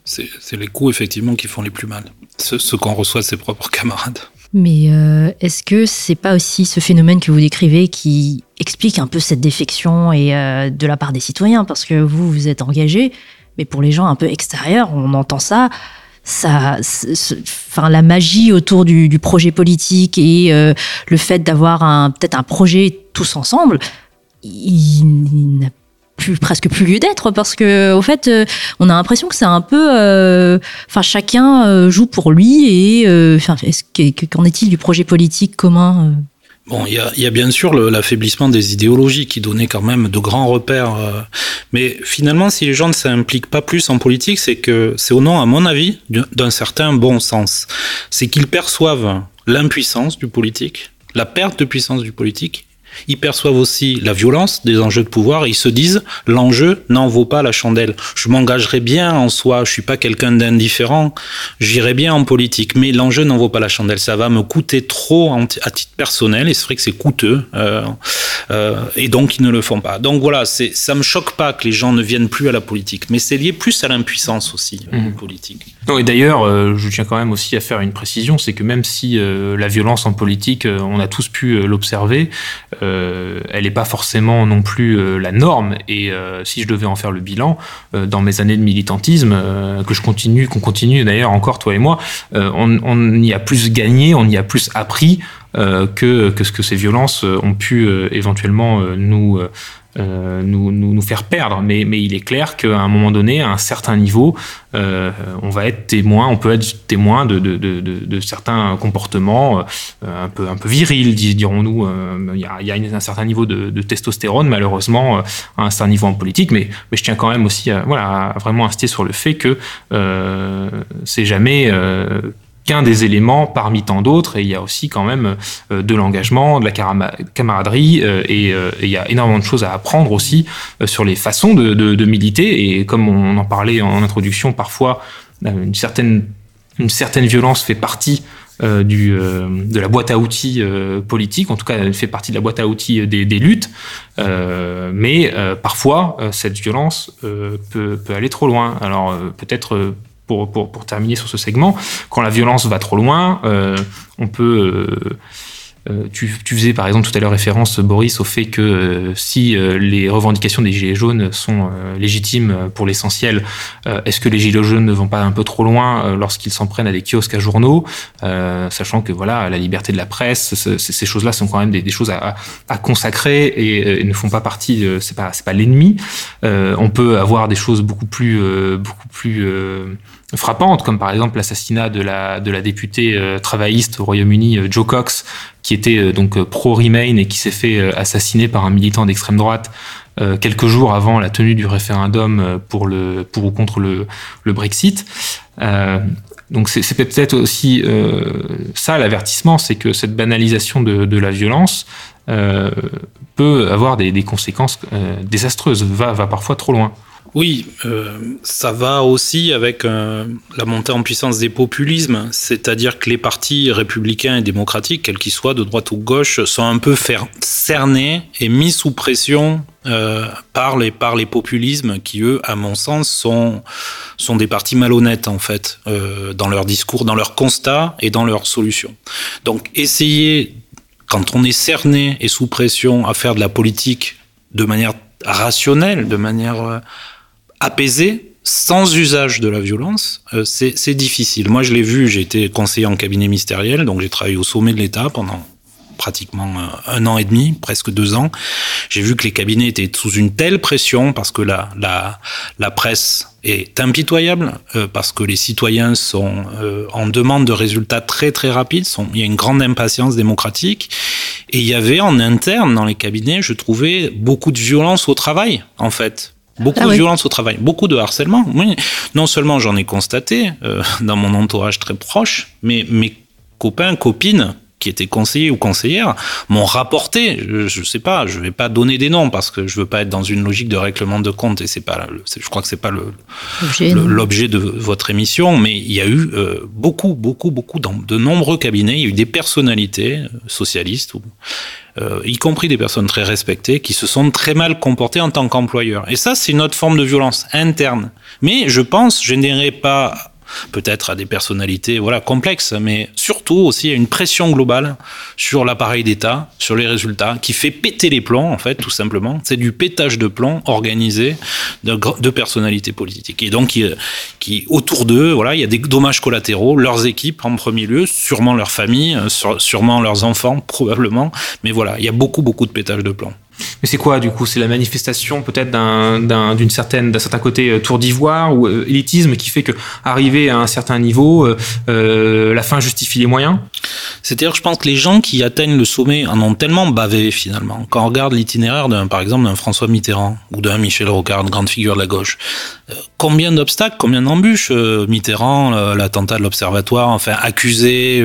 C'est les coups effectivement qui font les plus mal. Ceux, ceux qu'on reçoit de ses propres camarades. Mais euh, est-ce que c'est pas aussi ce phénomène que vous décrivez qui explique un peu cette défection et euh, de la part des citoyens? Parce que vous, vous êtes engagé, mais pour les gens un peu extérieurs, on entend ça. Ça, enfin, la magie autour du, du projet politique et euh, le fait d'avoir un peut-être un projet tous ensemble, il, n'a plus presque plus lieu d'être parce que au fait, euh, on a l'impression que c'est un peu, euh, enfin, chacun euh, joue pour lui et enfin, qu'en est-il du projet politique commun Bon, il y a, bien sûr l'affaiblissement des idéologies qui donnait quand même de grands repères. Mais finalement, si les gens ne s'impliquent pas plus en politique, c'est que c'est au nom, à mon avis, d'un certain bon sens. C'est qu'ils perçoivent l'impuissance du politique, la perte de puissance du politique, ils perçoivent aussi la violence des enjeux de pouvoir ils se disent l'enjeu n'en vaut pas la chandelle. Je m'engagerai bien en soi, je suis pas quelqu'un d'indifférent, j'irai bien en politique, mais l'enjeu n'en vaut pas la chandelle. Ça va me coûter trop à titre personnel et c'est vrai que c'est coûteux euh, euh, et donc ils ne le font pas. Donc voilà, c'est ça me choque pas que les gens ne viennent plus à la politique, mais c'est lié plus à l'impuissance aussi mmh. politique. Non, et d'ailleurs, je tiens quand même aussi à faire une précision, c'est que même si la violence en politique, on a tous pu l'observer. Euh, elle n'est pas forcément non plus euh, la norme. Et euh, si je devais en faire le bilan, dans mes années de militantisme, que je continue, qu'on continue d'ailleurs encore toi et moi, on, on, y a plus gagné, on y a plus appris que, que ce que ces violences ont pu éventuellement nous euh, nous, nous, faire perdre. Mais, mais il est clair qu'à un moment donné, à un certain niveau, euh, on va être témoin, on peut être témoin de, de, de, certains comportements euh, un peu un peu virils, dirons-nous. Il y a, y a un certain niveau de, testostérone, malheureusement, à un certain niveau en politique. Mais, mais je tiens quand même aussi voilà, à vraiment insister sur le fait que c'est jamais qu'un des éléments parmi tant d'autres. Et il y a aussi quand même euh, de l'engagement, de la camaraderie, euh, et, euh, et, il y a énormément de choses à apprendre aussi sur les façons de, militer. Et comme on en parlait en introduction, parfois une certaine violence fait partie de la boîte à outils politique, en tout cas elle fait partie de la boîte à outils des, des luttes, mais parfois cette violence peut, peut, aller trop loin. Alors peut-être pour, pour, pour, terminer sur ce segment, quand la violence va trop loin, euh, on peut... Euh, euh, tu, tu, faisais par exemple tout à l'heure référence, Boris, au fait que euh, si euh, les revendications des Gilets jaunes sont légitimes pour l'essentiel, est-ce que les Gilets jaunes ne vont pas un peu trop loin lorsqu'ils s'en prennent à des kiosques à journaux, sachant que voilà, la liberté de la presse, ces choses-là sont quand même des, choses à, à, consacrer et, et, ne font pas partie, c'est pas, pas l'ennemi. on peut avoir des choses beaucoup plus, beaucoup plus frappantes, comme par exemple l'assassinat de la, de la députée euh, travailliste au Royaume-Uni, euh, Joe Cox, qui était euh, donc pro-Remain et qui s'est fait assassiner par un militant d'extrême droite quelques jours avant la tenue du référendum pour, le, pour ou contre le, le Brexit. donc c'est peut-être aussi ça l'avertissement, c'est que cette banalisation de, de la violence peut avoir des, des conséquences désastreuses, va, va parfois trop loin. Oui, euh, ça va aussi avec euh, la montée en puissance des populismes, c'est-à-dire que les partis républicains et démocratiques, quels qu'ils soient, de droite ou de gauche, sont un peu cernés et mis sous pression euh, par, les, par les populismes qui, eux, à mon sens, sont, sont des partis malhonnêtes, en fait, dans leur discours, dans leurs constats et dans leurs solutions. Donc, essayer, quand on est cerné et sous pression, à faire de la politique de manière rationnelle, de manière euh, apaisé, sans usage de la violence, euh, c'est difficile. Moi, je l'ai vu, j'ai été conseiller en cabinet ministériel, donc j'ai travaillé au sommet de l'État pendant pratiquement euh, un an et demi, presque deux ans. J'ai vu que les cabinets étaient sous une telle pression parce que la, la, la presse est impitoyable, euh, parce que les citoyens sont en demande de résultats très très rapides, sont, il y a une grande impatience démocratique, et il y avait en interne dans les cabinets, je trouvais, beaucoup de violence au travail, en fait Beaucoup ah de violence au travail, beaucoup de harcèlement. Oui. Non seulement j'en ai constaté euh, dans mon entourage très proche, mais mes copains, copines qui étaient conseillers ou conseillères m'ont rapporté, je, ne sais pas, je vais pas donner des noms parce que je veux pas être dans une logique de règlement de compte et c'est pas, je crois que c'est pas le l'objet de votre émission, mais il y a eu euh, beaucoup, beaucoup, beaucoup dans de nombreux cabinets, il y a eu des personnalités euh, socialistes ou euh, y compris des personnes très respectées, qui se sont très mal comportées en tant qu'employeurs. Et ça, c'est une autre forme de violence interne. Mais je pense, je n'irai pas peut-être à des personnalités voilà complexes, mais surtout aussi à une pression globale sur l'appareil d'État, sur les résultats, qui fait péter les plombs en fait, tout simplement. C'est du pétage de plomb organisé de, personnalités politiques. Et donc qui, autour d'eux, voilà, il y a des dommages collatéraux, leurs équipes en premier lieu, sûrement leurs familles, sûrement leurs enfants, probablement. Mais voilà, il y a beaucoup beaucoup de pétage de plomb. Mais c'est quoi du coup? C'est la manifestation peut-être d'un, d'une certaine, d'un certain côté euh, tour d'ivoire ou euh, élitisme qui fait que arriver à un certain niveau, euh, la fin justifie les moyens? C'est-à-dire, je pense que les gens qui atteignent le sommet en ont tellement bavé finalement. Quand on regarde l'itinéraire par exemple, d'un François Mitterrand ou d'un Michel Rocard, une grande figure de la gauche, combien d'obstacles, combien d'embûches Mitterrand, l'attentat de l'Observatoire, enfin accusé,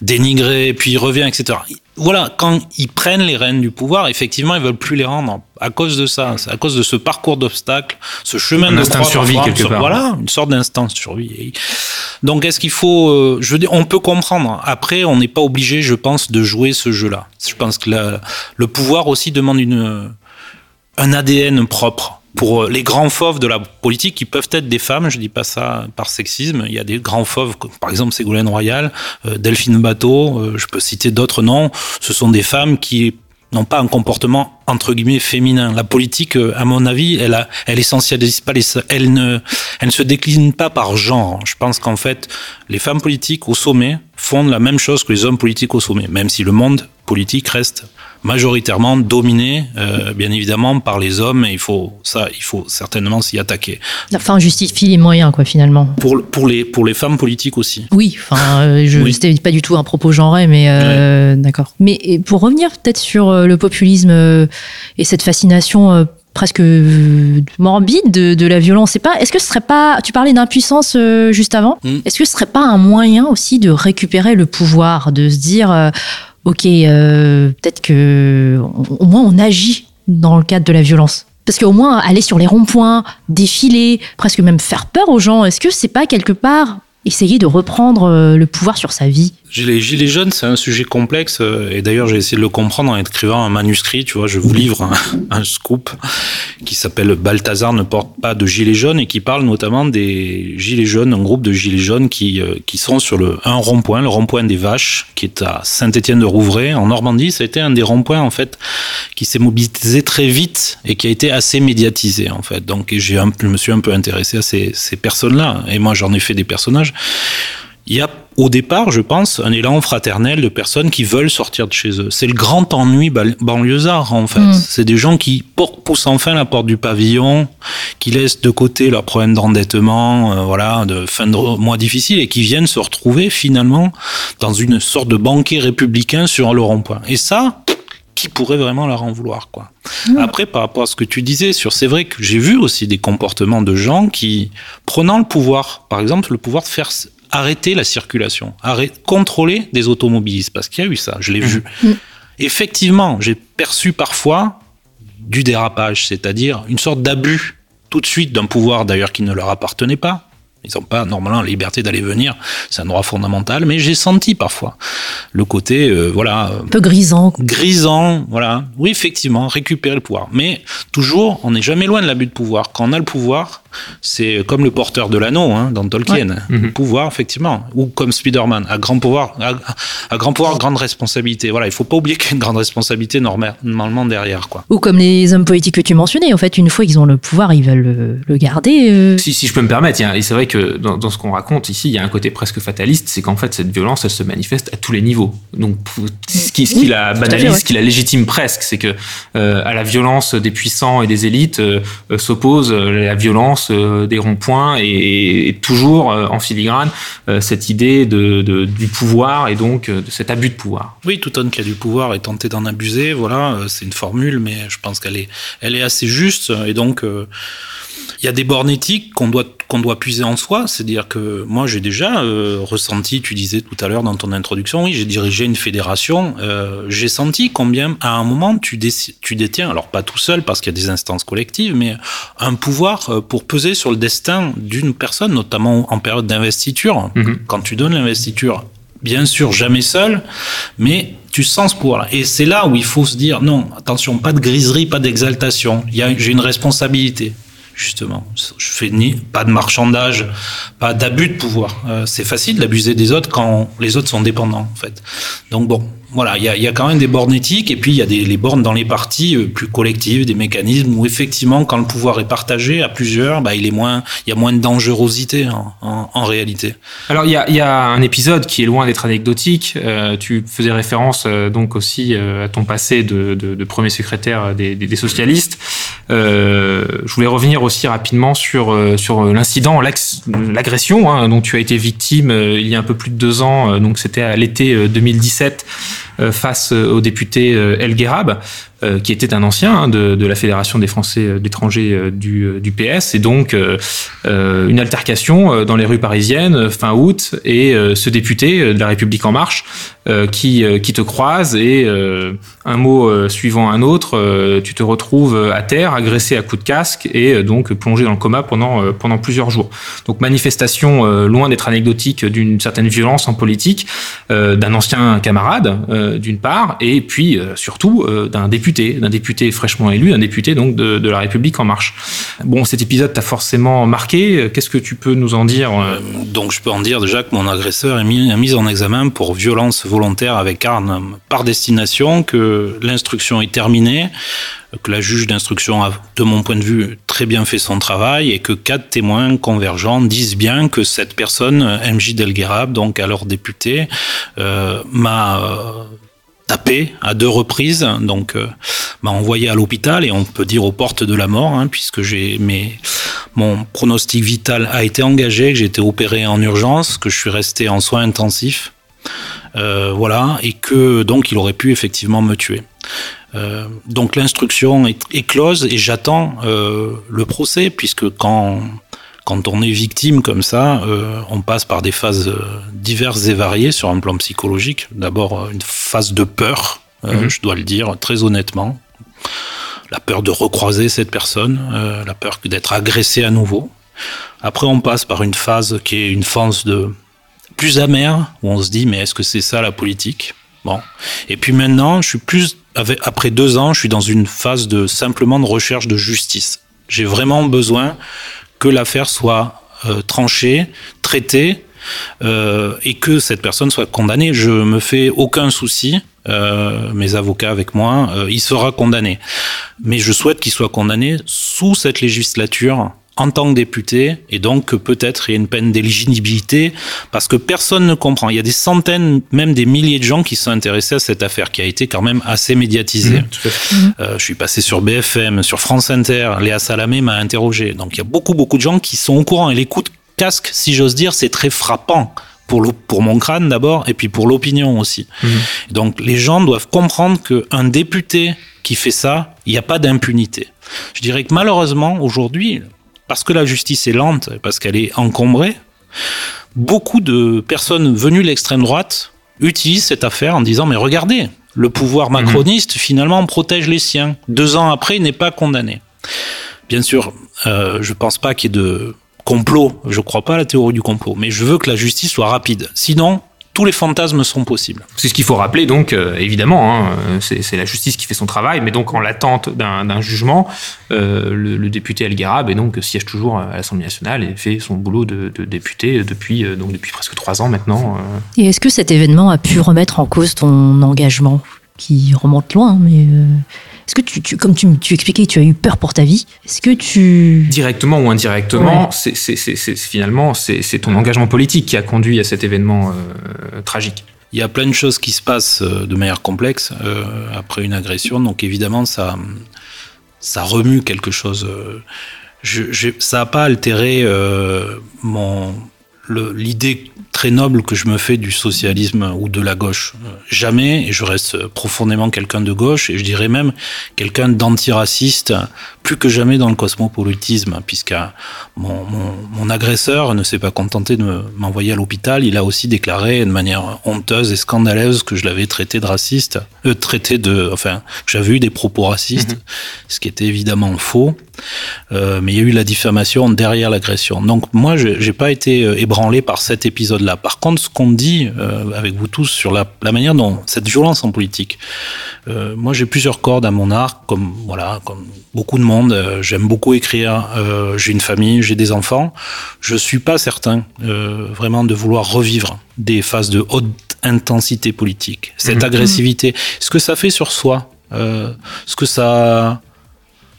dénigré, puis revient, etc voilà, quand ils prennent les rênes du pouvoir, effectivement, ils veulent plus les rendre à cause de ça, à cause de ce parcours d'obstacles, ce chemin de instinct de survie quelque part. Voilà, une sorte d'instinct de survie. Donc, est-ce qu'il faut, euh, je veux dire, on peut comprendre. Après, on n'est pas obligé, je pense, de jouer ce jeu-là. Je pense que le pouvoir aussi demande une un ADN propre pour euh, les grands fauves de la politique qui peuvent être des femmes, je dis pas ça par sexisme, il y a des grands fauves, par exemple Ségolène Royal, euh, Delphine Bateau, euh, je peux citer d'autres noms, ce sont des femmes qui n'ont pas un comportement entre guillemets féminin. La politique, à mon avis, elle, a, elle essentialise pas les, elle ne, elle ne se décline pas par genre. Je pense qu'en fait, les femmes politiques au sommet font la même chose que les hommes politiques au sommet, même si le monde politique reste majoritairement dominé, euh, bien évidemment, par les hommes. Et il faut ça, il faut certainement s'y attaquer. La fin justifie les moyens, quoi, finalement. Pour pour les pour les femmes politiques aussi. Oui, enfin, euh, je oui. c'était pas du tout un propos genré, mais euh, d'accord. Mais pour revenir peut-être sur euh, le populisme euh, et cette fascination presque morbide de, de, la violence. C'est pas. Est-ce que ce serait pas. Tu parlais d'impuissance juste avant. Mm. Est-ce que ce serait pas un moyen aussi de récupérer le pouvoir, de se dire ok, euh, peut-être que au moins on agit dans le cadre de la violence. Parce qu'au moins aller sur les ronds-points, défiler, presque même faire peur aux gens, est-ce que c'est pas quelque part essayer de reprendre euh, le pouvoir sur sa vie? Gilets jaunes, c'est un sujet complexe euh, et d'ailleurs j'ai essayé de le comprendre en écrivant un manuscrit. Tu vois, je vous livre [laughs] un, scoop qui s'appelle Balthazar ne porte pas de gilets jaunes et qui parle notamment des gilets jaunes, un groupe de gilets jaunes qui euh, qui sont sur le un rond-point, le rond-point des Vaches, qui est à Saint-Étienne-de-Rouvray en Normandie. Ça a été un des ronds-points en fait qui s'est mobilisé très vite et qui a été assez médiatisé en fait. Donc je me suis un peu intéressé à ces, ces personnes-là et moi j'en ai fait des personnages. Il y a au départ, je pense, un élan fraternel de personnes qui veulent sortir de chez eux. C'est le grand ennui banlieusard, en fait. Mm. C'est des gens qui poussent enfin la porte du pavillon, qui laissent de côté leurs problèmes d'endettement, euh, voilà, de fin de mois difficile, et qui viennent se retrouver finalement dans une sorte de banquet républicain sur le rond-point. Et ça, qui pourrait vraiment leur en vouloir, quoi. Mm. Après, par rapport à ce que tu disais sur, c'est vrai que j'ai vu aussi des comportements de gens qui, prenant le pouvoir, par exemple, le pouvoir de faire arrêter la circulation, arrêter, contrôler des automobilistes, parce qu'il y a eu ça, je l'ai vu. Mm. Mm. Effectivement, j'ai perçu parfois du dérapage, c'est-à-dire une sorte d'abus tout de suite d'un pouvoir d'ailleurs qui ne leur appartenait pas, ils n'ont pas normalement la liberté d'aller venir, c'est un droit fondamental, mais j'ai senti parfois le côté, euh, voilà. Un peu grisant. Grisant, voilà. Oui, effectivement, récupérer le pouvoir. Mais toujours, on n'est jamais loin de l'abus de pouvoir. Quand on a le pouvoir, c'est comme le porteur de l'anneau hein, dans Tolkien. Le mhm. pouvoir, effectivement. Ou comme Spider-Man, à grand pouvoir, à, grand pouvoir, grande responsabilité. Voilà, il faut pas oublier qu'il y a une grande responsabilité normalement derrière. Quoi. Ou comme les hommes politiques que tu mentionnais. En fait, une fois qu'ils ont le pouvoir, ils veulent le, garder. Euh. Si, si je peux me permettre, et c'est vrai que dans, ce qu'on raconte ici, il y a un côté presque fataliste, c'est qu'en fait, cette violence, elle se manifeste à tous les niveaux. Donc, ce qui, ce qui la banalise, ce qui la légitime presque, c'est que euh, à la violence des puissants et des élites euh, s'oppose la violence des ronds-points et, toujours en filigrane cette idée de, du pouvoir et donc de cet abus de pouvoir. Oui, tout homme qui a du pouvoir est tenté d'en abuser. Voilà, c'est une formule, mais je pense qu'elle est, elle est assez juste et donc il y a des bornes éthiques qu'on doit qu'on doit puiser en soi, c'est-à-dire que moi j'ai déjà euh, ressenti, tu disais tout à l'heure dans ton introduction, oui, j'ai dirigé une fédération, euh, j'ai senti combien à un moment tu, tu détiens, alors pas tout seul parce qu'il y a des instances collectives, mais un pouvoir euh, pour peser sur le destin d'une personne, notamment en période d'investiture. Mm-hmm. Quand tu donnes l'investiture, bien sûr jamais seul, mais tu sens ce pouvoir-là. Et c'est là où il faut se dire non, attention, pas de griserie, pas d'exaltation. J'ai une responsabilité justement. Je fais ni pas de marchandage, pas d'abus de pouvoir. Euh, c'est facile d'abuser des autres quand les autres sont dépendants, en fait. Donc bon, voilà, il y a, y a, quand même des bornes éthiques et puis il y a des les bornes dans les partis euh, plus collectives, des mécanismes où effectivement, quand le pouvoir est partagé à plusieurs, bah, il est moins, il y a moins de dangerosité en, en, en réalité. Alors il y a, y a, un épisode qui est loin d'être anecdotique. Euh, tu faisais référence euh, donc aussi euh, à ton passé de, de, de premier secrétaire des, des socialistes. Euh, je voulais revenir aussi rapidement sur sur l'incident, l'agression hein, dont tu as été victime il y a un peu plus de deux ans. donc c'était à l'été 2017 face au député El Gherab. Euh, qui était un ancien hein, de, de, la Fédération des Français euh, d'étrangers euh, du, du, PS, et donc une altercation dans les rues parisiennes fin août, et ce député de la République en marche qui, qui te croise, et un mot suivant un autre, tu te retrouves à terre, agressé à coups de casque, et donc plongé dans le coma pendant, pendant plusieurs jours. Donc manifestation loin d'être anecdotique d'une certaine violence en politique, d'un ancien camarade d'une part, et puis surtout d'un député d'un député fraîchement élu, d'un député donc de, la République en marche. Bon, cet épisode t'a forcément marqué. Qu'est-ce que tu peux nous en dire euh, Donc, je peux en dire déjà que mon agresseur est mis, en examen pour violence volontaire avec arme par destination, que l'instruction est terminée que la juge d'instruction a, de mon point de vue, très bien fait son travail et que quatre témoins convergents disent bien que cette personne, MJ Delguerab, donc alors député, euh, m'a euh, à deux reprises, donc euh, m'a envoyé à l'hôpital et on peut dire aux portes de la mort, hein, puisque j'ai mes mon pronostic vital a été engagé, que j'ai été opéré en urgence, que je suis resté en soins intensifs, euh, voilà, et que donc il aurait pu effectivement me tuer. Euh, donc l'instruction est, close et j'attends le procès puisque quand quand on est victime comme ça, euh, on passe par des phases euh, diverses et variées sur un plan psychologique. D'abord, une phase de peur, euh, mmh. je dois le dire très honnêtement. La peur de recroiser cette personne, euh, la peur d'être agressé à nouveau. Après, on passe par une phase qui est une phase de plus amère, où on se dit, mais est-ce que c'est ça la politique? Bon. Et puis maintenant, je suis plus, après deux ans, je suis dans une phase de simplement de recherche de justice. J'ai vraiment besoin que l'affaire soit euh, tranchée, traitée, euh, et que cette personne soit condamnée. Je me fais aucun souci. Euh, mes avocats avec moi, il sera condamné. Mais je souhaite qu'il soit condamné sous cette législature en tant que député et donc que peut-être il y a une peine d'éligibilité parce que personne ne comprend. Il y a des centaines, même des milliers de gens qui sont intéressés à cette affaire qui a été quand même assez médiatisée. Mmh, euh, je suis passé sur BFM, sur France Inter, Léa Salamé m'a interrogé. Donc il y a beaucoup beaucoup de gens qui sont au courant et l'écoute casque, si j'ose dire, c'est très frappant pour, pour mon crâne d'abord et puis pour l'opinion aussi. Mmh. Donc les gens doivent comprendre qu'un député qui fait ça, il n'y a pas d'impunité. Je dirais que malheureusement aujourd'hui, parce que la justice est lente, parce qu'elle est encombrée, beaucoup de personnes venues de l'extrême droite utilisent cette affaire en disant mais regardez, le pouvoir mhm. macroniste mmh. finalement protège les siens. Deux ans après, il n'est pas condamné. Bien sûr, euh, je pense pas qu'il y ait de complot, je crois pas à la théorie du complot, mais je veux que la justice soit rapide. Sinon, tous les fantasmes sont possibles. C'est ce qu'il faut rappeler, donc, euh, évidemment, hein, c'est la justice qui fait son travail, mais donc en l'attente d'un jugement, euh, le, le, député El Gharab et donc siège toujours à l'Assemblée nationale et fait son boulot de, de député depuis, euh, donc, depuis presque trois ans maintenant. Euh. Et est-ce que cet événement a pu remettre en cause ton engagement qui remonte loin, mais euh, est-ce que tu, tu comme tu, tu, expliquais tu as eu peur pour ta vie, est-ce que tu directement ou indirectement, ouais. c'est finalement c'est ton engagement politique qui a conduit à cet événement euh, tragique. Il y a plein de choses qui se passent euh, de manière complexe euh, après une agression, donc évidemment ça ça remue quelque chose. Je, je, ça n'a pas altéré euh, mon l'idée très noble que je me fais du socialisme ou de la gauche. Jamais, et je reste profondément quelqu'un de gauche, et je dirais même quelqu'un d'antiraciste, plus que jamais dans le cosmopolitisme, puisque mon, mon, mon agresseur ne s'est pas contenté de m'envoyer à l'hôpital, il a aussi déclaré de manière honteuse et scandaleuse que je l'avais traité de raciste, euh, traité de, enfin, j'avais eu des propos racistes, mmh. ce qui était évidemment faux. Euh, mais il y a eu la diffamation derrière l'agression. Donc moi, j'ai pas été euh, ébranlé par cet Par contre, ce qu'on dit euh, avec vous tous sur la, la, manière dont cette violence en politique, euh, moi j'ai plusieurs cordes à mon arc, comme voilà, comme beaucoup de monde. Euh, J'aime beaucoup écrire. J'ai une famille, j'ai des enfants. Je suis pas certain vraiment de vouloir revivre des phases de haute intensité politique, cette Mhm. agressivité, ce que ça fait sur soi, ce que ça,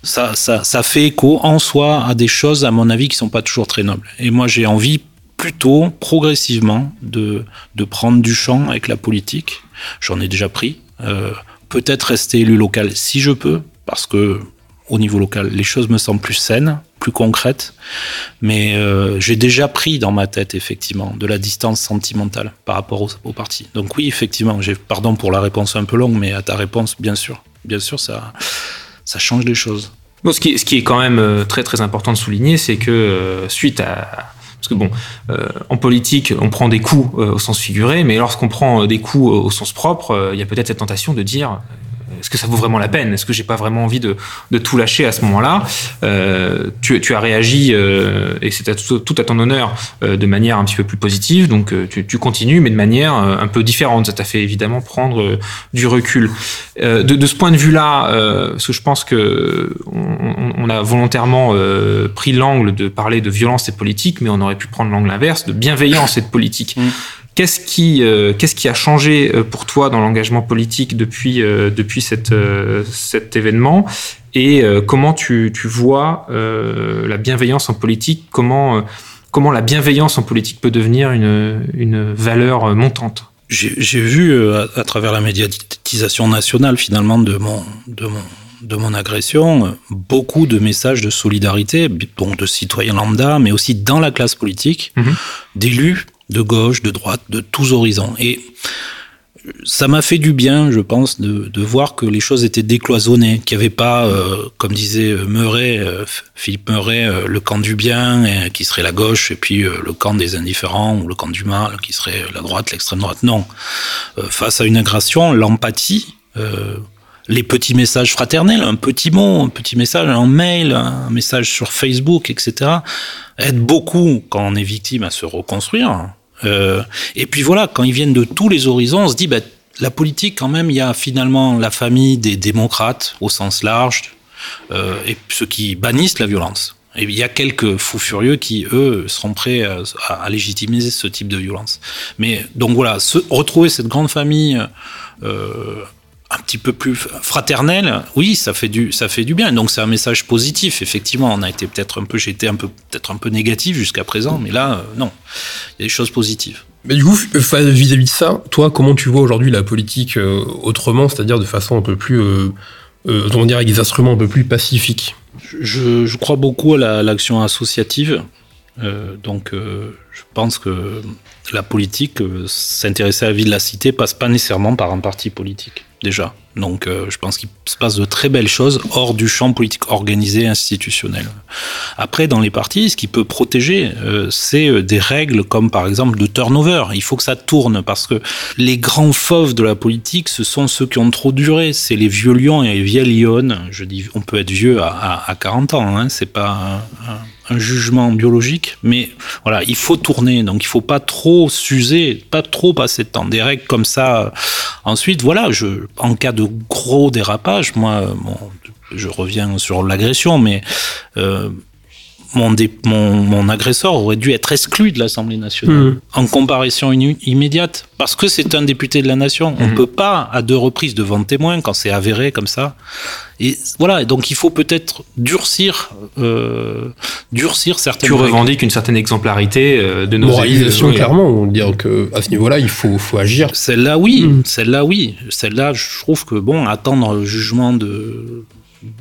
ça, ça, ça fait écho en soi à des choses, à mon avis, qui sont pas toujours très nobles. Et moi, j'ai envie plutôt progressivement de, de prendre du champ avec la politique. J'en ai déjà pris. Euh, Peut-être rester élu local si je peux, parce que au niveau local, les choses me semblent plus saines, plus concrètes. Mais euh, j'ai déjà pris dans ma tête, effectivement, de la distance sentimentale par rapport au, au parti. Donc oui, effectivement, j'ai pardon pour la réponse un peu longue, mais à ta réponse, bien sûr, bien sûr, ça, ça change les choses. Bon, ce, qui, ce qui est quand même euh, très très important de souligner, c'est que suite à... Parce que bon, euh, en politique, on prend des coups euh, au sens figuré, mais lorsqu'on prend euh, des coups au sens propre, il y a peut-être cette tentation de dire est-ce que ça vaut vraiment la peine? Est-ce que j'ai pas vraiment envie de, de tout lâcher à ce moment-là? Euh, tu, tu as réagi, euh, et c'est tout, tout à ton honneur, euh, de manière un petit peu plus positive, donc euh, tu, tu continues, mais de manière euh, un peu différente. Ça t'a fait évidemment prendre euh, du recul. De, de ce point de vue-là, parce que je pense que on, a volontairement pris l'angle de parler de violence et politique, mais on aurait pu prendre l'angle inverse, de bienveillance et de politique. Mm. Qu'est-ce qui, euh, qu'est-ce qui a changé euh, pour toi dans l'engagement politique depuis, euh, depuis cette, euh, cet événement? Et comment tu, tu vois la bienveillance en politique? Comment, comment la bienveillance en politique peut devenir une, une valeur montante? J'ai vu à, à travers la médiatisation nationale finalement de mon de mon de mon agression beaucoup de messages de solidarité, donc de citoyens lambda, mais aussi dans la classe politique, Mhm. d'élus de gauche, de droite, de tous horizons. Et ça m'a fait du bien, je pense, de, voir que les choses étaient décloisonnées, qu'il n'y avait pas, euh, comme disait Meuret, euh, Philippe Meuret, euh, le camp du bien, euh, qui serait la gauche, et puis euh, le camp des indifférents, ou le camp du mal, qui serait la droite, l'extrême droite. Non. Euh, face à une agression, l'empathie, euh, les petits messages fraternels, un petit mot, un petit message, un mail, un message sur Facebook, etc., aide beaucoup quand on est victime à se reconstruire. Euh, et puis voilà, quand ils viennent de tous les horizons, on se dit, bah, la politique, quand même, il y a finalement la famille des démocrates au sens large, euh, et ceux qui bannissent la violence. Et il y a quelques fous furieux qui, eux, seront prêts à, légitimer ce type de violence. Mais donc voilà, se, retrouver cette grande famille euh, un petit peu plus fraternelle, oui, ça fait du, ça fait du bien. Donc c'est un message positif. Effectivement, on a été peut-être un peu, j'ai été un peu, peut-être un peu négatif jusqu'à présent, mais là, euh, non, il y a des choses positives. Mais du coup, vis-à-vis de ça, toi, comment tu vois aujourd'hui la politique euh, autrement, c'est-à-dire de façon un peu plus, euh, euh, comment dire, avec des instruments un peu plus pacifiques? Je, je crois beaucoup à la- l'action associative. Euh, donc, euh, je pense que la politique, euh, s'intéresser à la vie de la cité, passe pas nécessairement par un parti politique, déjà. Donc, je pense qu'il se passe de très belles choses hors du champ politique organisé, institutionnel. Après, dans les partis, ce qui peut protéger, c'est des règles comme par exemple de turnover. Il faut que ça tourne parce que les grands fauves de la politique, ce sont ceux qui ont trop duré. C'est les vieux lions et les vieilles lionnes. Je dis, on peut être vieux à, à, à 40 ans, hein. c'est pas jugement biologique, mais voilà, il faut tourner. Donc, il faut pas trop s'user, pas trop passer de temps. Des règles comme ça. Ensuite, voilà, je, en cas de gros dérapage, moi, je reviens sur l'agression, mais euh, mon, dé, mon, mon, agresseur aurait dû être exclu de l'Assemblée nationale mmh. en comparaison immédiate, parce que c'est un député de la nation. Mmh. On ne peut pas, à deux reprises devant témoin, quand c'est avéré comme ça. Et voilà, donc il faut peut-être durcir, euh, durcir certaines. Tu revendiques une certaine exemplarité euh, de nos moralisation élus, clairement. On dire que à ce niveau-là, il faut, faut agir. Celle-là, oui. Mmh. Celle-là, oui. Celle-là, je trouve que bon, attendre le jugement de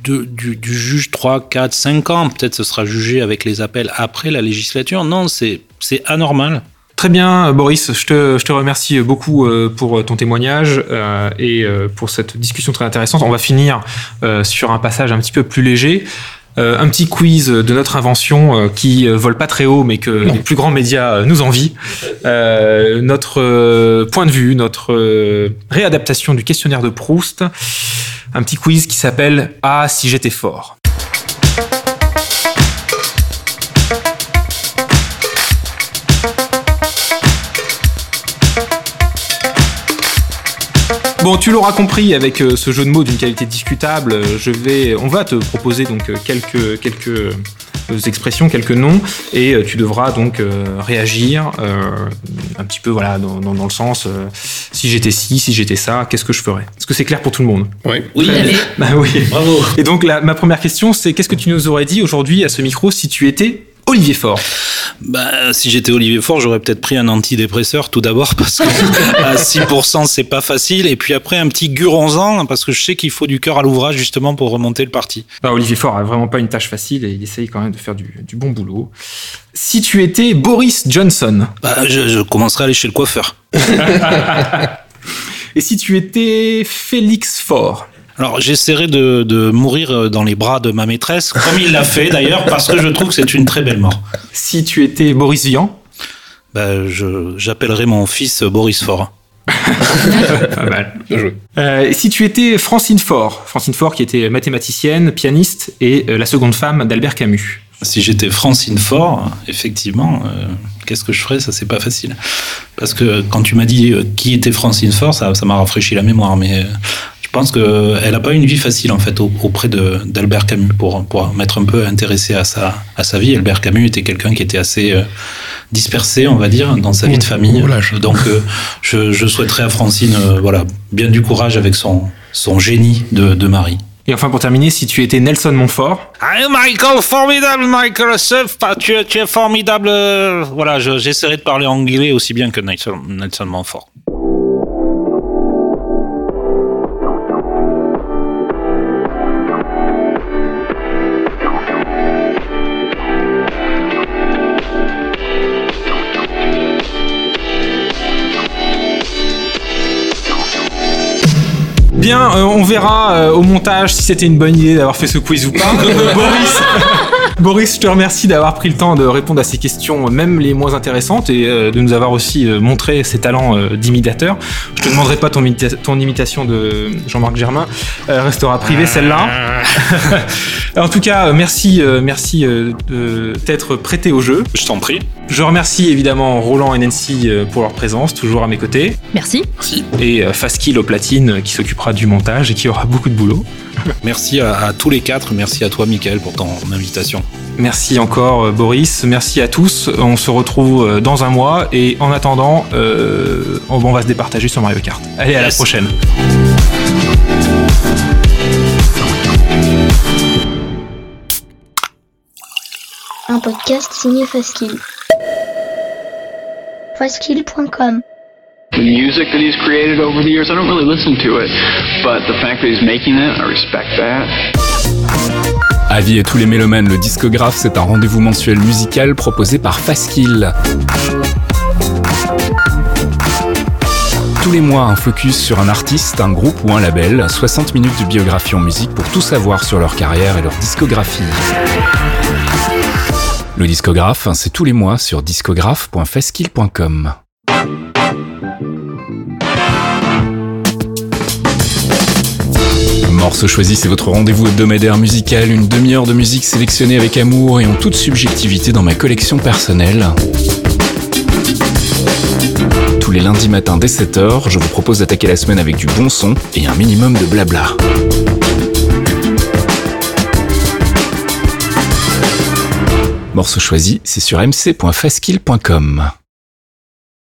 de, du, du, juge 3, 4, 5 ans. Peut-être ce sera jugé avec les appels après la législature. Non, c'est anormal. Très bien, Boris, je te, je te remercie beaucoup pour ton témoignage euh, et pour cette discussion très intéressante. On va finir euh, sur un passage un petit peu plus léger. Euh, un petit quiz de notre invention euh, qui vole pas très haut mais que non. les plus grands médias nous envient. Euh, notre point de vue, notre réadaptation du questionnaire de Proust. Un petit quiz qui s'appelle Ah si j'étais fort. Bon, tu l'auras compris avec euh, ce jeu de mots d'une qualité discutable, euh, je vais, on va te proposer donc euh, quelques quelques expressions, quelques noms, et tu devras donc réagir euh, un petit peu voilà dans, dans- dans le sens euh, si j'étais ci, si j'étais ça, qu'est-ce que je ferais? Est-ce que c'est clair pour tout le monde? Oui. Oui, Bah oui. bravo. Et donc la- ma première question, c'est qu'est-ce que tu nous aurais dit aujourd'hui à ce micro si tu étais Olivier Faure Bah, si j'étais Olivier Faure, j'aurais peut-être pris un antidépresseur tout d'abord [laughs] parce que à 6% c'est pas facile et puis après un petit guronzan parce que je sais qu'il faut du cœur à l'ouvrage justement pour remonter le parti. Bah, Olivier Faure a vraiment pas une tâche facile et il essaye quand même de faire du, du bon boulot. Si tu étais Boris Johnson Bah, je, je commencerai à aller chez le coiffeur. [laughs] et si tu étais Félix Faure Alors j'essaierai de, de mourir dans les bras de ma maîtresse, comme il l'a fait d'ailleurs, parce que je trouve que c'est une très belle mort. Si tu étais Boris Vian Bah, je, j'appellerai mon fils Boris Faure. [laughs] Pas mal. Bien joué. Euh, et si tu étais Francine Faure Francine Faure qui était mathématicienne, pianiste et euh, la seconde femme d'Albert Camus. Si j'étais Francine Faure, effectivement, euh, qu'est-ce que je ferais? Ça, c'est pas facile. Parce que quand tu m'as dit euh, qui était Francine Faure, ça, ça m'a rafraîchi la mémoire. Mais euh, pense qu'elle a pas une vie facile, en fait, au- auprès de- d'Albert Camus. Pour, pour m'être un peu intéressé à sa, à sa vie, Albert Camus était quelqu'un qui était assez euh, dispersé, on va dire, dans sa vie de famille. Oh. Donc, euh, je, je souhaiterais à Francine, euh, voilà, bien du courage avec son, son génie de, de mari. Et enfin pour terminer, si tu étais Nelson Montfort Ah, Michael, formidable, Michael, tu, es- tu es formidable. euh, Voilà, je- j'essaierai de parler anglais aussi bien que Nelson, Nelson Montfort. Bien, euh, on verra euh, au montage si c'était une bonne idée d'avoir fait ce quiz ou pas. [laughs] Boris, Boris, je te remercie d'avoir pris le temps de répondre à ces questions, même les moins intéressantes, et euh, de nous avoir aussi euh, montré ses talents euh, d'imitateur. Je te demanderai pas ton, imita- ton imitation de Jean-Marc Germain, euh, restera privée celle-là. [laughs] en tout cas, merci, merci de t'être prêté au jeu. Je t'en prie. Je remercie évidemment Roland et Nancy pour leur présence, toujours à mes côtés, Merci. et euh, Faskill au platine qui s'occupera du montage et qui aura beaucoup de boulot. Merci à, à tous les quatre. Merci à toi, Michael, pour ton invitation. Merci encore euh, Boris, merci à tous. On se retrouve euh, dans un mois et en attendant, euh, on va se départager sur Mario Kart. Allez, à la Yes. prochaine. Un podcast signé Faskill. Faskill.com the music that he's created over the years. I don't really listen to it, but the fact that he's making it, I respect that. Avis à tous les mélomanes, le discographe, c'est un rendez-vous mensuel musical proposé par Faskill. Tous les mois, un focus sur un artiste, un groupe ou un label, 60 minutes de biographie en musique pour tout savoir sur leur carrière et leur discographie. Le discographe, c'est tous les mois sur discographe.faskill.com. Morceau choisi, c'est votre rendez-vous hebdomadaire musical, une demi-heure de musique sélectionnée avec amour et en toute subjectivité dans ma collection personnelle. Tous les lundis matins dès 7h, je vous propose d'attaquer la semaine avec du bon son et un minimum de blabla. Morceau choisi, c'est sur mc.faskill.com.